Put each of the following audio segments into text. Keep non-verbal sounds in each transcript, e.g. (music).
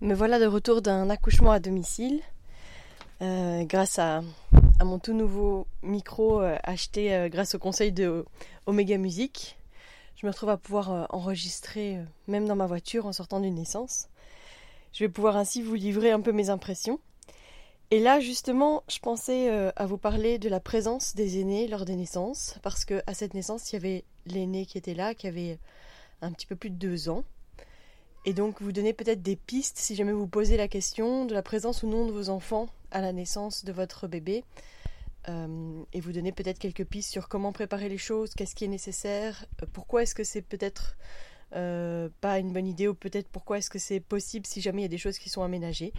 Me voilà de retour d'un accouchement à domicile euh, grâce à, mon tout nouveau micro euh, acheté euh, grâce au conseil de Omega Music. Je me retrouve à pouvoir enregistrer même dans ma voiture en sortant d'une naissance. Je vais pouvoir ainsi vous livrer un peu mes impressions. Et là, justement, je pensais à vous parler de la présence des aînés lors des naissances, parce que à cette naissance, il y avait l'aîné qui était là, qui avait un petit peu plus de deux ans et donc vous donnez peut-être des pistes si jamais vous posez la question de la présence ou non de vos enfants à la naissance de votre bébé. Euh, et vous donnez peut-être quelques pistes sur comment préparer les choses, qu'est-ce qui est nécessaire, euh, pourquoi est-ce que c'est peut-être euh, pas une bonne idée ou peut-être pourquoi est-ce que c'est possible si jamais il y a des choses qui sont aménagées.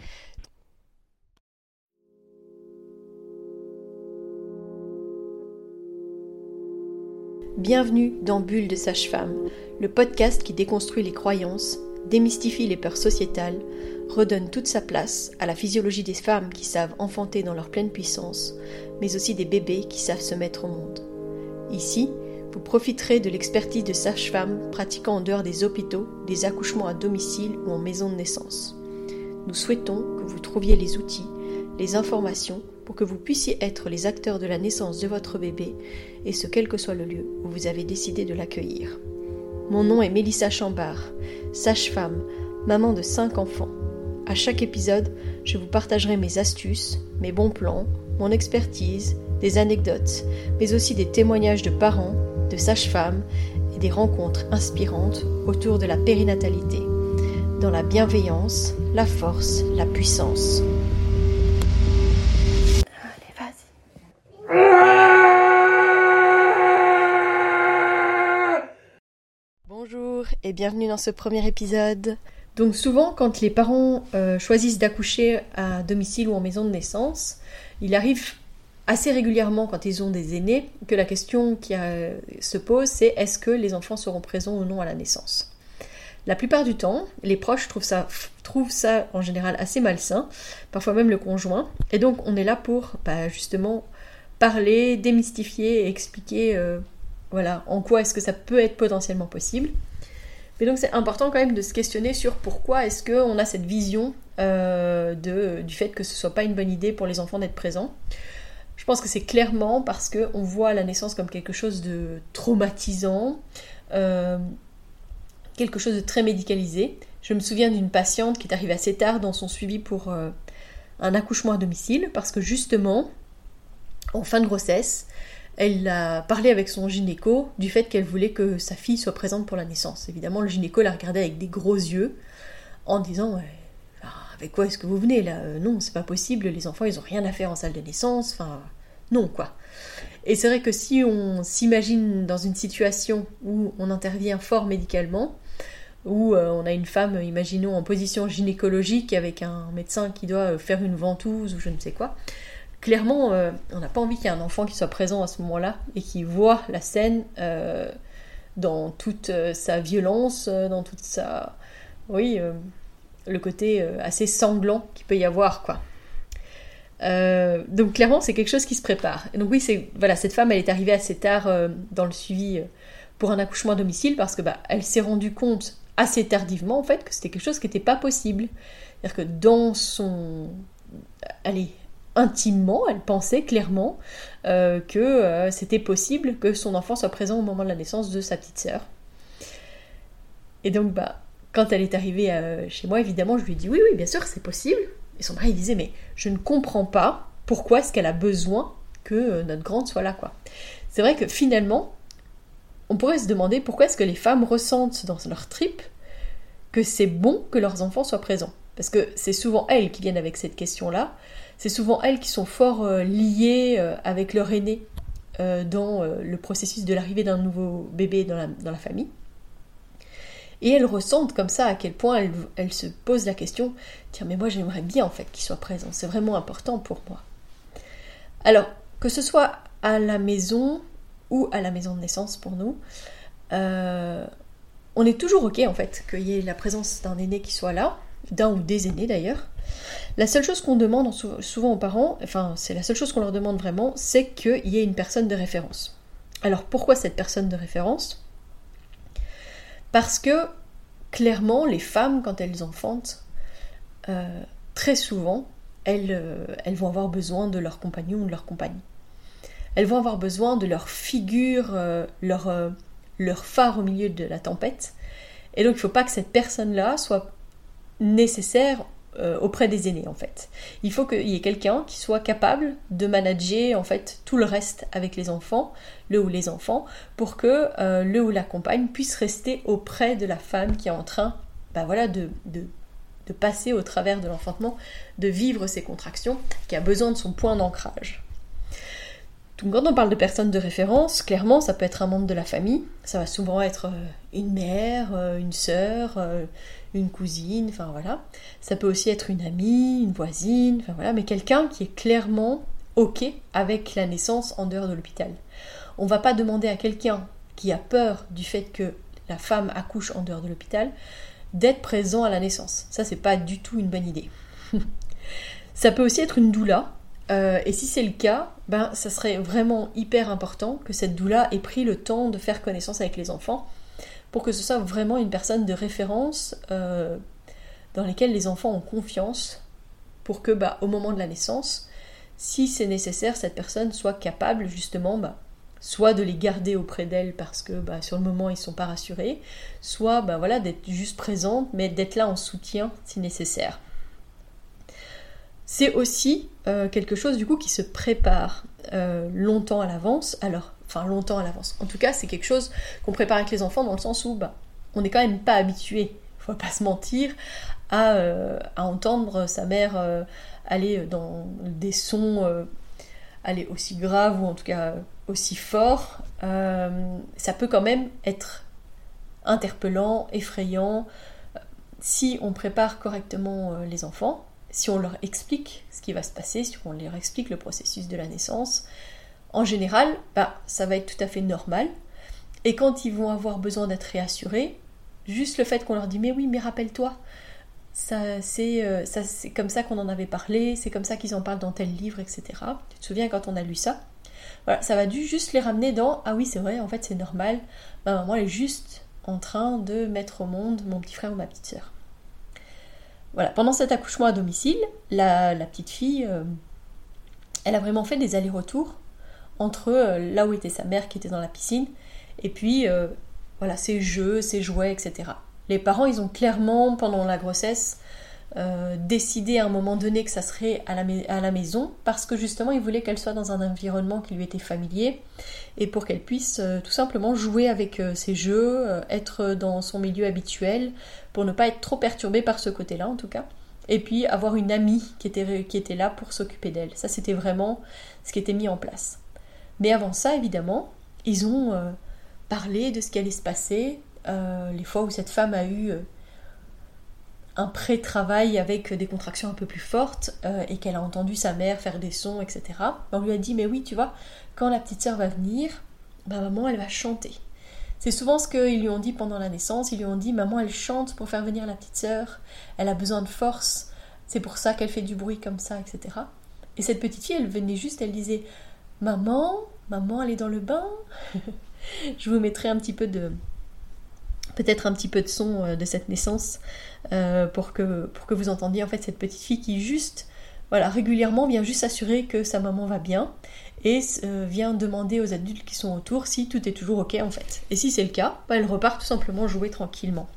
Bienvenue dans Bulle de Sage-Femme, le podcast qui déconstruit les croyances démystifie les peurs sociétales, redonne toute sa place à la physiologie des femmes qui savent enfanter dans leur pleine puissance, mais aussi des bébés qui savent se mettre au monde. Ici, vous profiterez de l'expertise de sages-femmes pratiquant en dehors des hôpitaux, des accouchements à domicile ou en maison de naissance. Nous souhaitons que vous trouviez les outils, les informations pour que vous puissiez être les acteurs de la naissance de votre bébé, et ce quel que soit le lieu où vous avez décidé de l'accueillir. Mon nom est Mélissa Chambard, sage-femme, maman de 5 enfants. À chaque épisode, je vous partagerai mes astuces, mes bons plans, mon expertise, des anecdotes, mais aussi des témoignages de parents, de sages-femmes et des rencontres inspirantes autour de la périnatalité, dans la bienveillance, la force, la puissance. Bienvenue dans ce premier épisode. Donc souvent quand les parents euh, choisissent d'accoucher à domicile ou en maison de naissance, il arrive assez régulièrement quand ils ont des aînés que la question qui euh, se pose c'est est-ce que les enfants seront présents ou non à la naissance? La plupart du temps, les proches trouvent ça, en général assez malsain, parfois même le conjoint, et donc on est là pour bah, justement parler, démystifier expliquer euh, voilà, en quoi est-ce que ça peut être potentiellement possible. Mais donc c'est important quand même de se questionner sur pourquoi est-ce qu'on a cette vision euh, du fait que ce soit pas une bonne idée pour les enfants d'être présents. Je pense que c'est clairement parce qu'on voit la naissance comme quelque chose de traumatisant, euh, quelque chose de très médicalisé. Je me souviens d'une patiente qui est arrivée assez tard dans son suivi pour euh, un accouchement à domicile parce que justement, en fin de grossesse, elle a parlé avec son gynéco du fait qu'elle voulait que sa fille soit présente pour la naissance. Évidemment, le gynéco la regardait avec des gros yeux en disant ah, Avec quoi est-ce que vous venez là? Euh, Non, c'est pas possible, les enfants ils ont rien à faire en salle de naissance, enfin, non quoi. Et c'est vrai que si on s'imagine dans une situation où on intervient fort médicalement, où euh, on a une femme, imaginons, en position gynécologique avec un médecin qui doit euh, faire une ventouse ou je ne sais quoi, clairement, euh, on n'a pas envie qu'il y ait un enfant qui soit présent à ce moment-là et qui voit la scène euh, dans toute euh, sa violence, dans toute sa... Oui, le côté assez sanglant qu'il peut y avoir, quoi. donc clairement, c'est quelque chose qui se prépare. Et donc oui, c'est voilà, cette femme, elle est arrivée assez tard dans le suivi pour un accouchement à domicile parce que bah, elle s'est rendue compte assez tardivement en fait que c'était quelque chose qui n'était pas possible. C'est-à-dire que dans son, allez, intimement, elle pensait clairement euh, que euh, c'était possible que son enfant soit présent au moment de la naissance de sa petite sœur. Et donc, bah, quand elle est arrivée euh, chez moi, évidemment, je lui ai dit oui, oui, bien sûr, c'est possible. Et son mari disait mais je ne comprends pas pourquoi est-ce qu'elle a besoin que notre grande soit là. C'est vrai que finalement, on pourrait se demander pourquoi est-ce que les femmes ressentent dans leur trip que c'est bon que leurs enfants soient présents. Parce que c'est souvent elles qui viennent avec cette question-là c'est souvent elles qui sont fort euh, liées euh, avec leur aîné euh, dans le processus de l'arrivée d'un nouveau bébé dans la, famille. Et elles ressentent comme ça à quel point elles, se posent la question tiens, mais moi j'aimerais bien en fait qu'il soit présent, c'est vraiment important pour moi. Alors, que ce soit à la maison ou à la maison de naissance pour nous, on est toujours ok en fait qu'il y ait la présence d'un aîné qui soit là, d'un ou des aînés d'ailleurs. La seule chose qu'on demande souvent aux parents, enfin c'est la seule chose qu'on leur demande vraiment, c'est qu'il y ait une personne de référence. Alors pourquoi cette personne de référence? Parce que clairement les femmes quand elles enfantent, très souvent, elles, elles, vont avoir besoin de leur compagnon ou de leur compagnie. Elles vont avoir besoin de leur figure, leur, leur phare au milieu de la tempête. Et donc il ne faut pas que cette personne-là soit nécessaire euh, auprès des aînés en fait. Il faut qu'il y ait quelqu'un qui soit capable de manager en fait tout le reste avec les enfants, le ou les enfants, pour que euh, le ou la compagne puisse rester auprès de la femme qui est en train bah voilà, de, de, de passer au travers de l'enfantement, de vivre ses contractions, qui a besoin de son point d'ancrage. Donc quand on parle de personnes de référence, clairement ça peut être un membre de la famille, ça va souvent être euh, une mère, une sœur, une cousine, enfin voilà. Ça peut aussi être une amie, une voisine, enfin voilà, mais quelqu'un qui est clairement OK avec la naissance en dehors de l'hôpital. On va pas demander à quelqu'un qui a peur du fait que la femme accouche en dehors de l'hôpital d'être présent à la naissance. Ça, c'est pas du tout une bonne idée. (laughs) ça peut aussi être une doula. Euh, et si c'est le cas, ben, ça serait vraiment hyper important que cette doula ait pris le temps de faire connaissance avec les enfants pour que ce soit vraiment une personne de référence euh, dans laquelle les enfants ont confiance pour que bah, au moment de la naissance, si c'est nécessaire, cette personne soit capable justement bah, soit de les garder auprès d'elle parce que bah, sur le moment ils ne sont pas rassurés, soit bah, voilà, d'être juste présente, mais d'être là en soutien si nécessaire. C'est aussi euh, quelque chose du coup qui se prépare euh, longtemps à l'avance. Alors enfin longtemps à l'avance. En tout cas, c'est quelque chose qu'on prépare avec les enfants dans le sens où bah, on n'est quand même pas habitué, faut pas se mentir, à, euh, entendre sa mère euh, aller dans des sons euh, aller aussi graves ou en tout cas aussi forts. ça peut quand même être interpellant, effrayant. Si on prépare correctement les enfants, si on leur explique ce qui va se passer, si on leur explique le processus de la naissance, en général, bah, ça va être tout à fait normal. Et quand ils vont avoir besoin d'être réassurés, juste le fait qu'on leur dit mais oui, mais rappelle-toi, ça c'est euh, comme ça qu'on en avait parlé, c'est comme ça qu'ils en parlent dans tel livre, etc. Tu te souviens quand on a lu ça? Voilà, ça va juste les ramener dans ah oui c'est vrai, en fait c'est normal. Ma maman est juste en train de mettre au monde mon petit frère ou ma petite soeur. Voilà, pendant cet accouchement à domicile, la, petite fille, euh, elle a vraiment fait des allers-retours entre euh, là où était sa mère qui était dans la piscine et puis euh, voilà ses jeux, ses jouets, etc. Les parents, ils ont clairement pendant la grossesse euh, décidé à un moment donné que ça serait à la, maison parce que justement ils voulaient qu'elle soit dans un environnement qui lui était familier et pour qu'elle puisse tout simplement jouer avec ses jeux, être dans son milieu habituel pour ne pas être trop perturbée par ce côté-là en tout cas et puis avoir une amie qui était, qui était là pour s'occuper d'elle. Ça c'était vraiment ce qui était mis en place. Mais avant ça, évidemment, ils ont euh, parlé de ce qui allait se passer, euh, les fois où cette femme a eu euh, un pré-travail avec des contractions un peu plus fortes et qu'elle a entendu sa mère faire des sons, etc. On lui a dit, mais oui, tu vois, quand la petite sœur va venir, bah, maman, elle va chanter. C'est souvent ce qu'ils lui ont dit pendant la naissance. Ils lui ont dit, maman, elle chante pour faire venir la petite sœur. Elle a besoin de force. C'est pour ça qu'elle fait du bruit comme ça, etc. Et cette petite fille, elle venait juste, elle disait, Maman, maman, elle dans le bain. (laughs) je vous mettrai un petit peu de, peut-être un petit peu de son euh, de cette naissance euh, pour, que, pour que vous entendiez en fait cette petite fille qui juste, voilà, régulièrement vient juste s'assurer que sa maman va bien et euh, vient demander aux adultes qui sont autour si tout est toujours ok en fait. Et si c'est le cas, bah, elle repart tout simplement jouer tranquillement.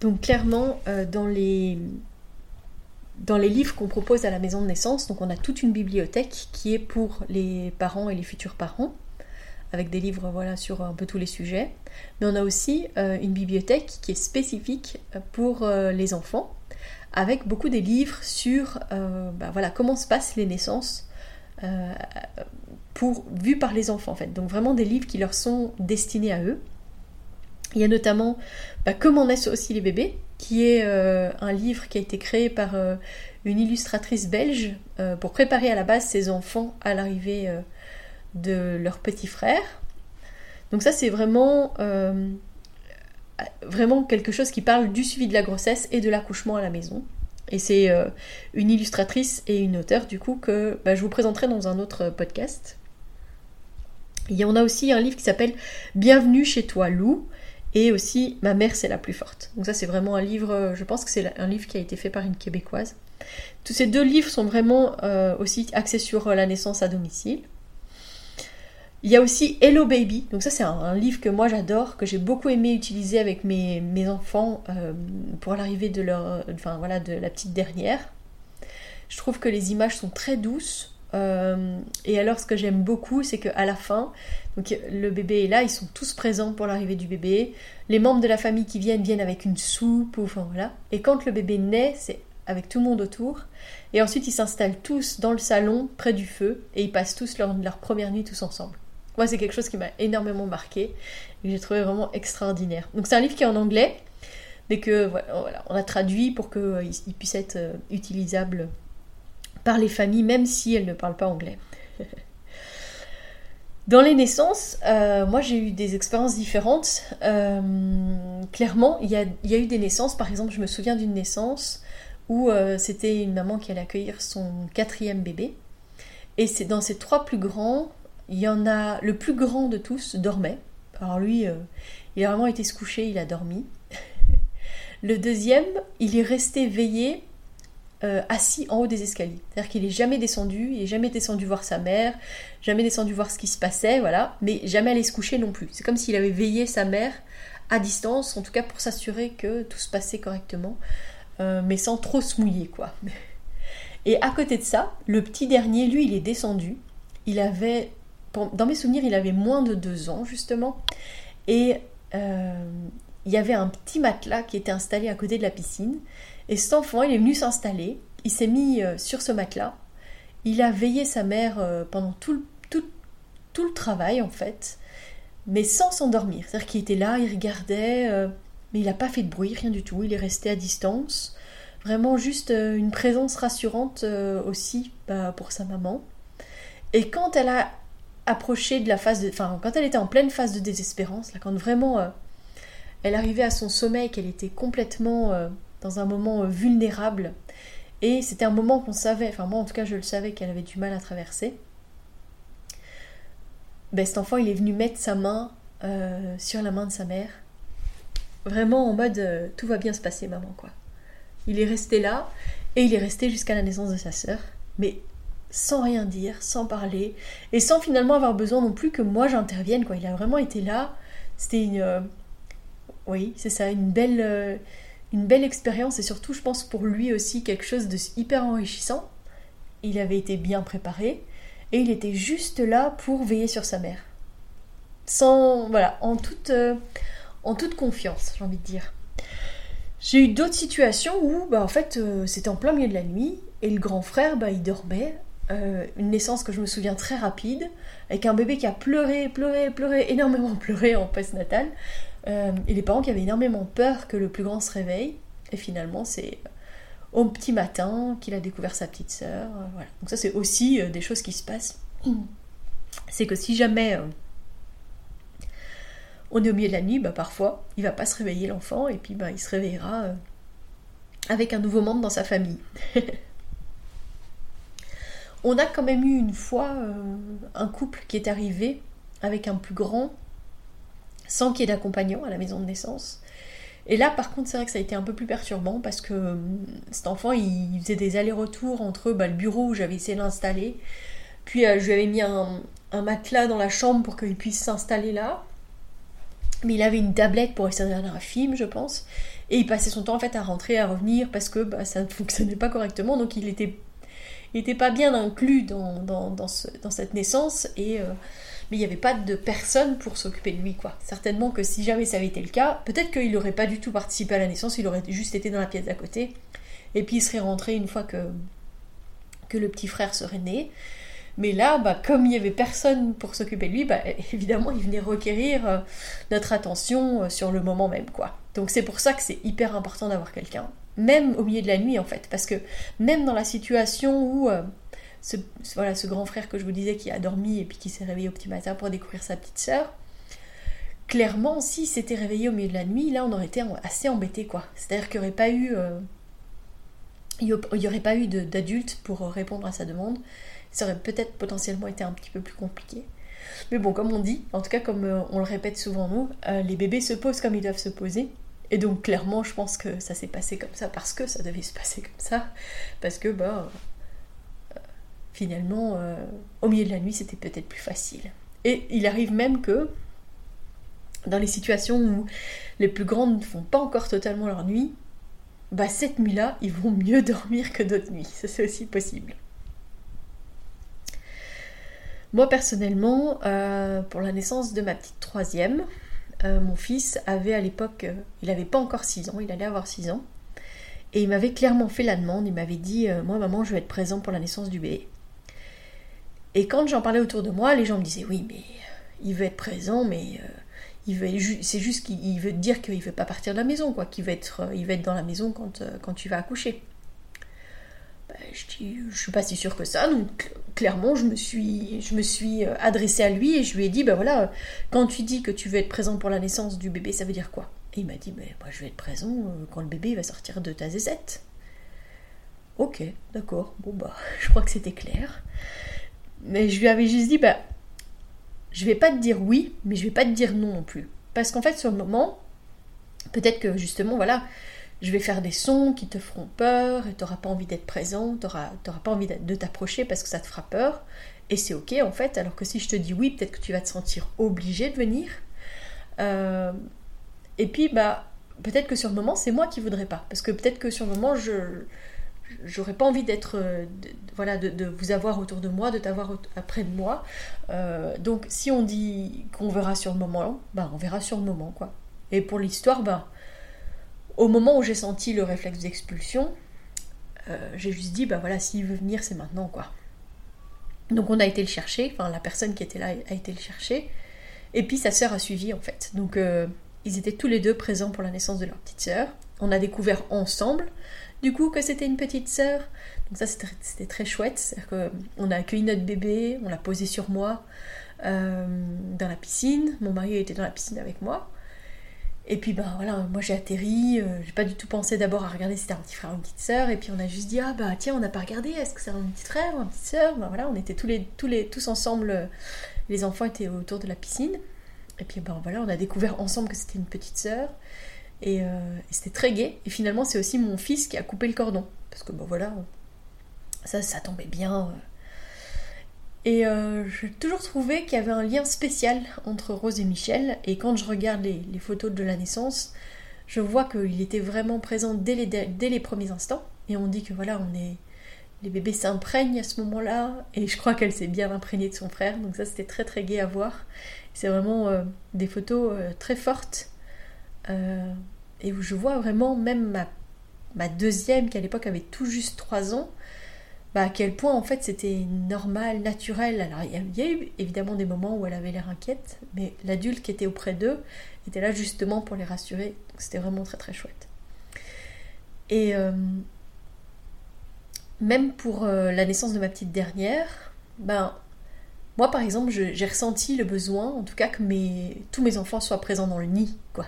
Donc clairement, dans les dans les livres qu'on propose à la maison de naissance, donc on a toute une bibliothèque qui est pour les parents et les futurs parents, avec des livres voilà, sur un peu tous les sujets. Mais on a aussi euh, une bibliothèque qui est spécifique pour euh, les enfants, avec beaucoup des livres sur euh, bah, voilà, comment se passent les naissances pour, vues par les enfants en fait. Donc vraiment des livres qui leur sont destinés à eux. Il y a notamment bah, Comment naissent aussi les bébés, qui est euh, un livre qui a été créé par euh, une illustratrice belge euh, pour préparer à la base ses enfants à l'arrivée de leur petit frère. Donc ça c'est vraiment, quelque chose qui parle du suivi de la grossesse et de l'accouchement à la maison. Et c'est une illustratrice et une auteure du coup que bah, je vous présenterai dans un autre podcast. Il y en a aussi un livre qui s'appelle Bienvenue chez toi Lou, Et aussi Ma mère, c'est la plus forte. Donc ça, c'est vraiment un livre, je pense que c'est un livre qui a été fait par une québécoise. Tous ces deux livres sont vraiment aussi axés sur la naissance à domicile. Il y a aussi Hello Baby. Donc ça c'est un, livre que moi j'adore, que j'ai beaucoup aimé utiliser avec mes, mes enfants euh, pour l'arrivée de leur, enfin voilà, de la petite dernière. Je trouve que les images sont très douces. Euh, et alors ce que j'aime beaucoup, c'est qu'à la fin, donc le bébé est là, ils sont tous présents pour l'arrivée du bébé. Les membres de la famille qui viennent viennent avec une soupe, ou, enfin voilà. Et quand le bébé naît, c'est avec tout le monde autour. Et ensuite ils s'installent tous dans le salon près du feu et ils passent tous leur, leur première nuit tous ensemble. Moi, c'est quelque chose qui m'a énormément marqué et que j'ai trouvé vraiment extraordinaire. Donc, c'est un livre qui est en anglais, mais que voilà, on a traduit pour qu'il euh, puisse être euh, utilisable par les familles, même si elles ne parlent pas anglais. (laughs) Dans les naissances, euh, moi j'ai eu des expériences différentes. clairement, il y, a, eu des naissances, par exemple, je me souviens d'une naissance où c'était une maman qui allait accueillir son quatrième bébé. Et c'est dans ces trois plus grands, il y en a le plus grand de tous dormait. Alors lui, euh, il a vraiment été se coucher, il a dormi. (laughs) le deuxième, il est resté veillé euh, assis en haut des escaliers. C'est-à-dire qu'il n'est jamais descendu, il n'est jamais descendu voir sa mère, jamais descendu voir ce qui se passait, voilà, mais jamais allé se coucher non plus. C'est comme s'il avait veillé sa mère à distance, en tout cas pour s'assurer que tout se passait correctement, euh, mais sans trop se mouiller, quoi. (laughs) Et à côté de ça, le petit dernier, lui, il est descendu. Il avait dans mes souvenirs, il avait moins de deux ans, justement. Et euh, il y avait un petit matelas qui était installé à côté de la piscine. Et cet enfant, il est venu s'installer. Il s'est mis euh, sur ce matelas. Il a veillé sa mère euh, pendant tout le, tout, tout le travail, en fait. Mais sans s'endormir. C'est-à-dire qu'il était là, il regardait. mais il n'a pas fait de bruit, rien du tout. Il est resté à distance. Vraiment juste une présence rassurante aussi bah, pour sa maman. Et quand elle a approchée de la phase de. Enfin, quand elle était en pleine phase de désespérance, là, quand vraiment euh, elle arrivait à son sommeil, qu'elle était complètement euh, dans un moment euh, vulnérable, et c'était un moment qu'on savait, enfin, moi en tout cas, je le savais qu'elle avait du mal à traverser. Ben, cet enfant, il est venu mettre sa main sur la main de sa mère. Vraiment en mode tout va bien se passer, maman, quoi. Il est resté là, et il est resté jusqu'à la naissance de sa sœur. Mais sans rien dire, sans parler, et sans finalement avoir besoin non plus que moi j'intervienne. Quoi. Il a vraiment été là. C'était une... Euh, oui, c'est ça, une belle, euh, une belle expérience, et surtout, je pense, pour lui aussi, quelque chose de hyper enrichissant. Il avait été bien préparé, et il était juste là pour veiller sur sa mère. Sans... Voilà, en toute, euh, en toute confiance, j'ai envie de dire. J'ai eu d'autres situations où, bah, en fait, c'était en plein milieu de la nuit, et le grand frère, bah, il dormait, euh, une naissance que je me souviens très rapide, avec un bébé qui a pleuré, pleuré, pleuré, énormément (laughs) pleuré en post-natal, euh, et les parents qui avaient énormément peur que le plus grand se réveille, et finalement c'est au petit matin qu'il a découvert sa petite sœur, euh, voilà. Donc ça c'est aussi des choses qui se passent. (clears throat) C'est que si jamais on est au milieu de la nuit, bah, parfois il va pas se réveiller l'enfant, et puis bah, il se réveillera avec un nouveau membre dans sa famille. (laughs) On a quand même eu une fois euh, un couple qui est arrivé avec un plus grand, sans qu'il y ait d'accompagnant à la maison de naissance. Et là, par contre, c'est vrai que ça a été un peu plus perturbant parce que euh, cet enfant, il faisait des allers-retours entre bah, le bureau où j'avais essayé de l'installer, puis euh, je lui avais mis un, matelas dans la chambre pour qu'il puisse s'installer là. Mais il avait une tablette pour essayer de regarder un film, je pense. Et il passait son temps en fait à rentrer, à revenir parce que bah, ça ne (laughs) fonctionnait pas correctement. Donc il était il n'était pas bien inclus dans, dans, dans, cette naissance et euh, mais il n'y avait pas de personne pour s'occuper de lui quoi. Certainement que si jamais ça avait été le cas, peut-être qu'il n'aurait pas du tout participé à la naissance, il aurait juste été dans la pièce d'à côté et puis il serait rentré une fois que que le petit frère serait né. Mais là, bah, comme il n'y avait personne pour s'occuper de lui, bah, (laughs) évidemment, il venait requérir euh, notre attention euh, sur le moment même, quoi. Donc c'est pour ça que c'est hyper important d'avoir quelqu'un même au milieu de la nuit en fait, parce que même dans la situation où euh, ce, voilà, ce grand frère que je vous disais qui a dormi et puis qui s'est réveillé au petit matin pour découvrir sa petite sœur, clairement s'il s'était réveillé au milieu de la nuit, là on aurait été assez embêté quoi. C'est-à-dire qu'il n'y aurait pas eu, euh, il aurait pas eu d'adulte pour répondre à sa demande, ça aurait peut-être potentiellement été un petit peu plus compliqué. Mais bon, comme on dit, en tout cas comme euh, on le répète souvent nous, euh, les bébés se posent comme ils doivent se poser. Et donc clairement, je pense que ça s'est passé comme ça parce que ça devait se passer comme ça. Parce que, bah, euh, finalement, au milieu de la nuit, c'était peut-être plus facile. Et il arrive même que, dans les situations où les plus grandes ne font pas encore totalement leur nuit, bah cette nuit-là, ils vont mieux (laughs) dormir que d'autres nuits. Ça, c'est aussi possible. Moi personnellement, euh, pour la naissance de ma petite troisième, euh, mon fils avait à l'époque, euh, il n'avait pas encore 6 ans, il allait avoir 6 ans, et il m'avait clairement fait la demande, il m'avait dit, moi maman, je vais être présent pour la naissance du bébé. Et quand j'en parlais autour de moi, les gens me disaient, oui, mais il veut être présent, mais c'est juste qu'il veut dire qu'il veut pas partir de la maison, quoi, qu'il veut être, il veut être dans la maison quand, quand tu vas accoucher. Ben, je dis, je suis pas si sûre que ça, donc clairement, je me suis, je me suis euh, adressée à lui et je lui ai dit, ben voilà, quand tu dis que tu veux être présent pour la naissance du bébé, ça veut dire quoi? Et il m'a dit, ben moi je vais être présent euh, quand le bébé va sortir de ta zézette. Ok, d'accord, bon bah, (laughs) je crois que c'était clair. Mais je lui avais juste dit, ben, je vais pas te dire oui, mais je vais pas te dire non non plus. Parce qu'en fait, sur le moment, peut-être que justement, voilà, je vais faire des sons qui te feront peur et tu n'auras pas envie d'être présent, tu n'auras pas envie de t'approcher parce que ça te fera peur. Et c'est ok en fait, alors que si je te dis oui, peut-être que tu vas te sentir obligé de venir. Euh, et puis, bah, peut-être que sur le moment, c'est moi qui voudrais pas. Parce que peut-être que sur le moment, je j'aurais pas envie d'être voilà de, vous avoir autour de moi de t'avoir près de moi euh, donc si on dit qu'on verra sur le moment bah on verra sur le moment quoi et pour l'histoire bah au moment où j'ai senti le réflexe d'expulsion, euh, j'ai juste dit, bah voilà, s'il veut venir, c'est maintenant, quoi. Donc on a été le chercher, enfin la personne qui était là a été le chercher, et puis sa sœur a suivi en fait. Donc euh, ils étaient tous les deux présents pour la naissance de leur petite sœur. On a découvert ensemble, du coup, que c'était une petite sœur. Donc ça c'était très chouette, c'est-à-dire qu'on a accueilli notre bébé, on l'a posé sur moi euh, dans la piscine, mon mari était dans la piscine avec moi. Et puis ben voilà, moi j'ai atterri, euh, j'ai pas du tout pensé d'abord à regarder si c'était un petit frère ou une petite sœur, et puis on a juste dit ah bah tiens on n'a pas regardé, est-ce que c'est un petit frère ou une petite sœur? Ben, voilà, on était tous les, tous les tous ensemble, euh, les enfants étaient autour de la piscine, et puis ben voilà, on a découvert ensemble que c'était une petite sœur, et, euh, c'était très gai, et finalement c'est aussi mon fils qui a coupé le cordon, parce que ben voilà, ça ça tombait bien. Et euh, j'ai toujours trouvé qu'il y avait un lien spécial entre Rose et Michel. Et quand je regarde les, photos de la naissance, je vois qu'il était vraiment présent dès les, premiers instants. Et on dit que voilà, on est, les bébés s'imprègnent à ce moment-là. Et je crois qu'elle s'est bien imprégnée de son frère. Donc ça, c'était très très gai à voir. C'est vraiment euh, des photos euh, très fortes. Et où je vois vraiment même ma, ma deuxième, qui à l'époque avait tout juste 3 ans, bah, à quel point en fait c'était normal, naturel. Alors il y, a eu évidemment des moments où elle avait l'air inquiète, mais l'adulte qui était auprès d'eux était là justement pour les rassurer. C'était vraiment très très chouette. Et euh, même pour euh, la naissance de ma petite dernière, ben moi par exemple j'ai ressenti le besoin, en tout cas que mes, tous mes enfants soient présents dans le nid, quoi.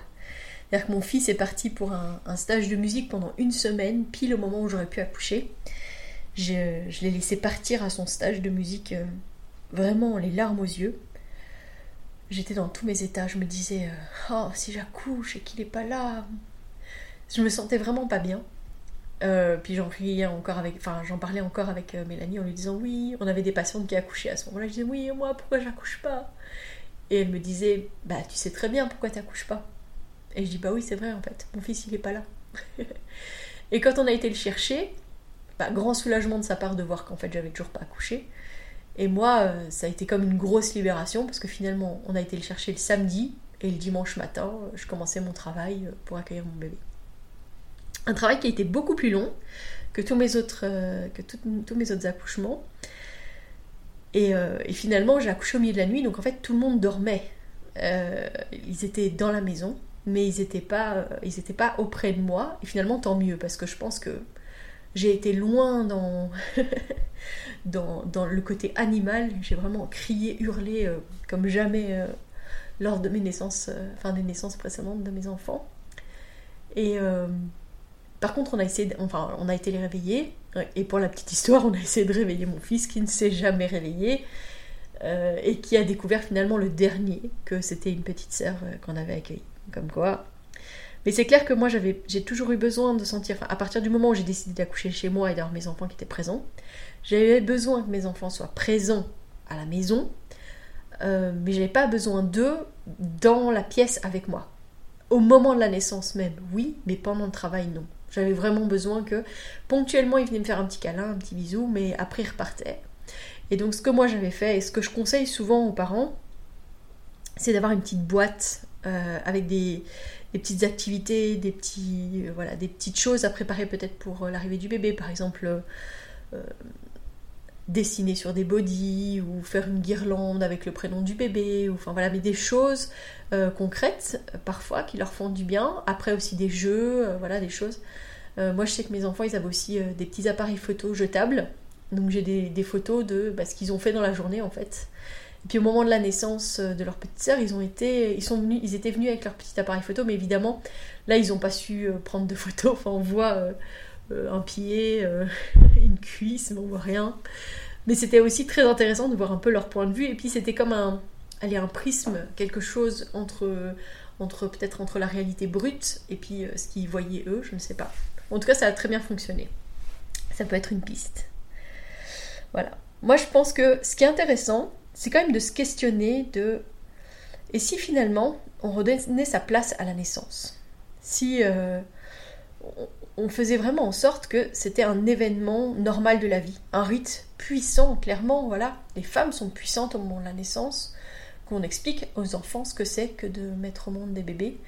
C'est-à-dire que mon fils est parti pour un, stage de musique pendant une semaine, pile au moment où j'aurais pu accoucher. Je, l'ai laissé partir à son stage de musique, euh, vraiment les larmes aux yeux. J'étais dans tous mes états, je me disais, euh, oh, si j'accouche et qu'il n'est pas là. Je me sentais vraiment pas bien. Euh, puis j'en encore avec, enfin j'en parlais encore avec Mélanie en lui disant oui, on avait des patientes qui accouchaient à ce moment-là. Je disais oui, moi pourquoi j'accouche pas? Et elle me disait bah tu sais très bien pourquoi tu n'accouches pas. Et je dis bah oui c'est vrai en fait, mon fils il est pas là. (laughs) et quand on a été le chercher, grand soulagement de sa part de voir qu'en fait j'avais toujours pas accouché. Et moi, euh, ça a été comme une grosse libération parce que finalement, on a été le chercher le samedi et le dimanche matin, euh, je commençais mon travail euh, pour accueillir mon bébé. Un travail qui a été beaucoup plus long que tous mes autres, que tous mes autres accouchements. Et, finalement, j'ai accouché au milieu de la nuit, donc en fait, tout le monde dormait. ils étaient dans la maison, mais ils n'étaient pas, ils pas auprès de moi. Et finalement, tant mieux, parce que je pense que j'ai été loin (laughs) dans, dans, le côté animal. J'ai vraiment crié, hurlé euh, comme jamais euh, lors de mes naissances, euh, enfin des naissances précédentes de mes enfants. Et par contre, on a essayé, enfin, on a été les réveiller. Et pour la petite histoire, on a essayé de réveiller mon fils qui ne s'est jamais réveillé. et qui a découvert finalement le dernier que c'était une petite sœur qu'on avait accueillie. Comme quoi. Mais c'est clair que moi j'ai toujours eu besoin de sentir, à partir du moment où j'ai décidé d'accoucher chez moi et d'avoir mes enfants qui étaient présents, j'avais besoin que mes enfants soient présents à la maison, euh, mais j'avais pas besoin d'eux dans la pièce avec moi. Au moment de la naissance même, oui, mais pendant le travail, non. J'avais vraiment besoin que ponctuellement ils venaient me faire un petit câlin, un petit bisou, mais après ils repartaient. Et donc ce que moi j'avais fait, et ce que je conseille souvent aux parents, c'est d'avoir une petite boîte euh, avec des, petites activités, des, petits, euh, voilà, des petites choses à préparer peut-être pour l'arrivée du bébé, par exemple dessiner sur des bodies ou faire une guirlande avec le prénom du bébé, ou enfin voilà, mais des choses euh, concrètes parfois qui leur font du bien. Après aussi des jeux, euh, voilà, des choses. Euh, moi je sais que mes enfants ils avaient aussi des petits appareils photo jetables, donc j'ai des, photos de bah, ce qu'ils ont fait dans la journée en fait. Et puis au moment de la naissance de leur petite sœur, ils ont été, ils sont venus, ils étaient venus avec leur petit appareil photo, mais évidemment là ils n'ont pas su prendre de photos. (laughs) Enfin on voit un pied, (laughs) une cuisse, mais on voit rien. Mais c'était aussi très intéressant de voir un peu leur point de vue. Et puis c'était comme un, un prisme, quelque chose entre, entre peut-être entre la réalité brute et puis euh, ce qu'ils voyaient eux, je ne sais pas. En tout cas, ça a très bien fonctionné. Ça peut être une piste. Voilà. Moi, je pense que ce qui est intéressant, c'est quand même de se questionner de et si finalement on redonnait sa place à la naissance? Si euh, on faisait vraiment en sorte que c'était un événement normal de la vie, un rite puissant, clairement, voilà. Les femmes sont puissantes au moment de la naissance, qu'on explique aux enfants ce que c'est que de mettre au monde des bébés.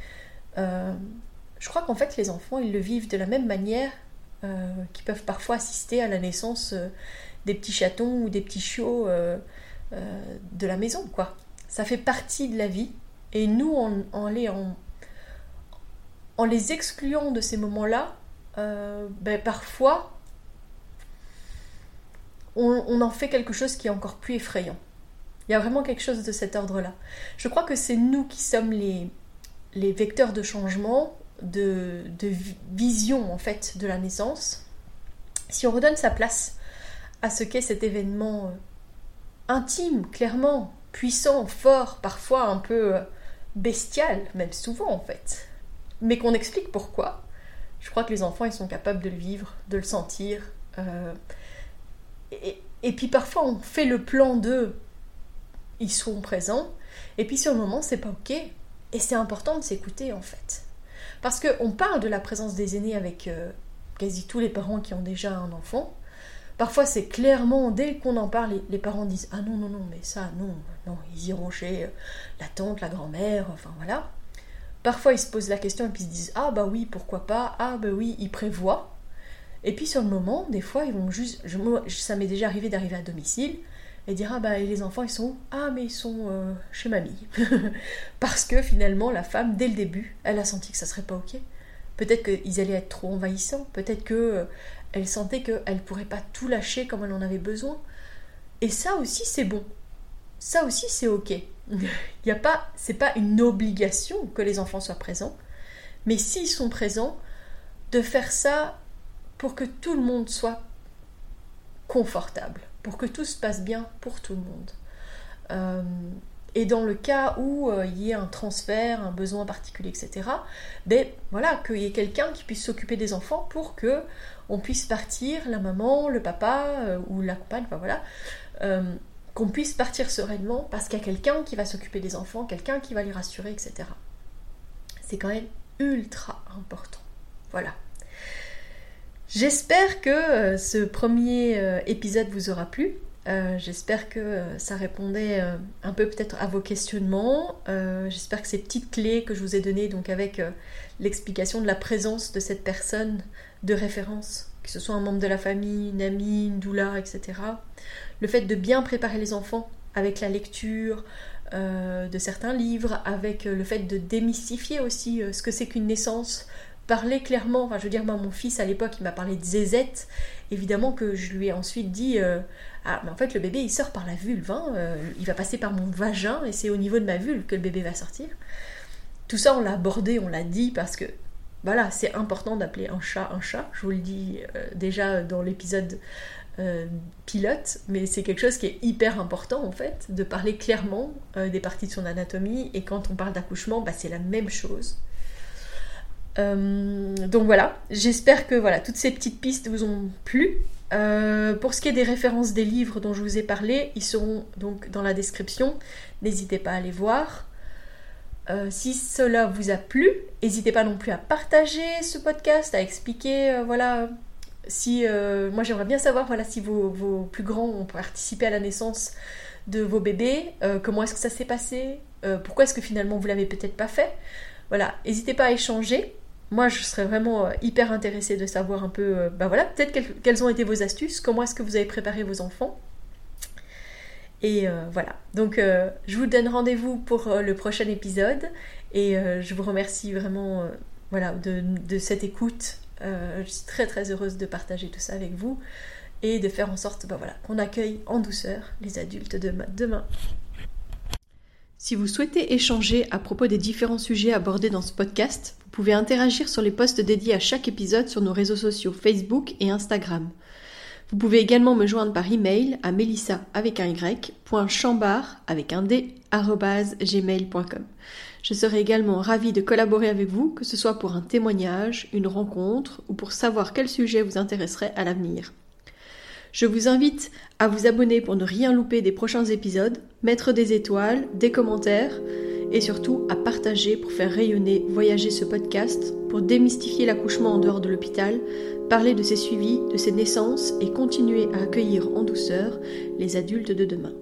Euh, je crois qu'en fait, les enfants, ils le vivent de la même manière euh, qu'ils peuvent parfois assister à la naissance des petits chatons ou des petits chiots de la maison, quoi. Ça fait partie de la vie. Et nous, en, les, en les excluant de ces moments-là, euh, ben, parfois, on, en fait quelque chose qui est encore plus effrayant. Il y a vraiment quelque chose de cet ordre-là. Je crois que c'est nous qui sommes les, les vecteurs de changement, de, de, vision en fait de la naissance. Si on redonne sa place à ce qu'est cet événement euh, intime, clairement, puissant, fort, parfois un peu euh, bestial, même souvent en fait, mais qu'on explique pourquoi, je crois que les enfants, ils sont capables de le vivre, de le sentir. Euh, et, puis parfois, on fait le plan d'eux, ils sont présents, et puis sur le moment, c'est pas ok. Et c'est important de s'écouter en fait. Parce qu'on parle de la présence des aînés avec euh, quasi tous les parents qui ont déjà un enfant. Parfois, c'est clairement, dès qu'on en parle, les, parents disent Ah non, non, non, mais ça, non, non, ils iront chez euh, la tante, la grand-mère, enfin voilà. Parfois, ils se posent la question et puis ils se disent Ah bah oui, pourquoi pas Ah bah oui, ils prévoient. Et puis sur le moment, des fois, ils vont juste. ça m'est déjà arrivé d'arriver à domicile et dire Ah bah les enfants, ils sont Ah mais ils sont euh, chez mamie. (laughs) Parce que finalement, la femme, dès le début, elle a senti que ça serait pas ok. Peut-être qu'ils allaient être trop envahissants. Peut-être que euh, elle sentait qu'elle ne pourrait pas tout lâcher comme elle en avait besoin. Et ça aussi, c'est bon. Ça aussi, c'est ok. (laughs) Il a pas une obligation que les enfants soient présents, mais s'ils sont présents, de faire ça pour que tout le monde soit confortable, pour que tout se passe bien pour tout le monde. Euh, et dans le cas où euh, il y ait un transfert, un besoin particulier, etc., ben voilà, qu'il y ait quelqu'un qui puisse s'occuper des enfants pour que puisse partir, la maman, le papa euh, ou la compagne, enfin voilà, qu'on puisse partir sereinement parce qu'il y a quelqu'un qui va s'occuper des enfants, quelqu'un qui va les rassurer, etc. C'est quand même ultra important. Voilà. J'espère que euh, ce premier euh, épisode vous aura plu. Euh, j'espère que ça répondait un peu peut-être à vos questionnements. J'espère que ces petites clés que je vous ai données, donc avec l'explication de la présence de cette personne de référence, que ce soit un membre de la famille, une amie, une doula, etc., le fait de bien préparer les enfants avec la lecture euh, de certains livres, avec euh, le fait de démystifier aussi euh, ce que c'est qu'une naissance, parler clairement, enfin je veux dire moi mon fils à l'époque il m'a parlé de zézette, évidemment que je lui ai ensuite dit ah mais en fait le bébé il sort par la vulve, hein, il va passer par mon vagin et c'est au niveau de ma vulve que le bébé va sortir. Tout ça on l'a abordé, on l'a dit parce que voilà, c'est important d'appeler un chat un chat. Je vous le dis déjà dans l'épisode pilote, mais c'est quelque chose qui est hyper important en fait, de parler clairement des parties de son anatomie. Et quand on parle d'accouchement, bah, c'est la même chose. donc voilà, j'espère que voilà, toutes ces petites pistes vous ont plu. Euh, pour ce qui est des références des livres dont je vous ai parlé, ils seront donc dans la description. N'hésitez pas à les voir. Euh, si cela vous a plu, n'hésitez pas non plus à partager ce podcast, à expliquer, euh, voilà, si moi j'aimerais bien savoir, voilà, si vos, plus grands ont participé à la naissance de vos bébés, comment est-ce que ça s'est passé, pourquoi est-ce que finalement vous l'avez peut-être pas fait. Voilà, n'hésitez pas à échanger. Moi, je serais vraiment euh, hyper intéressée de savoir un peu, euh, bah voilà, peut-être quelles, ont été vos astuces, comment est-ce que vous avez préparé vos enfants. Et euh, voilà, donc je vous donne rendez-vous pour le prochain épisode et je vous remercie vraiment voilà, de, cette écoute. je suis très très heureuse de partager tout ça avec vous et de faire en sorte bah qu'on accueille en douceur les adultes de demain. Si vous souhaitez échanger à propos des différents sujets abordés dans ce podcast, vous pouvez interagir sur les posts dédiés à chaque épisode sur nos réseaux sociaux Facebook et Instagram. Vous pouvez également me joindre par email à melissa avec un y, avec un d, gmail.com. Je serai également ravie de collaborer avec vous, que ce soit pour un témoignage, une rencontre ou pour savoir quel sujet vous intéresserait à l'avenir. Je vous invite à vous abonner pour ne rien louper des prochains épisodes, mettre des étoiles, des commentaires et surtout à partager pour faire rayonner, voyager ce podcast, pour démystifier l'accouchement en dehors de l'hôpital, parler de ses suivis, de ses naissances et continuer à accueillir en douceur les adultes de demain.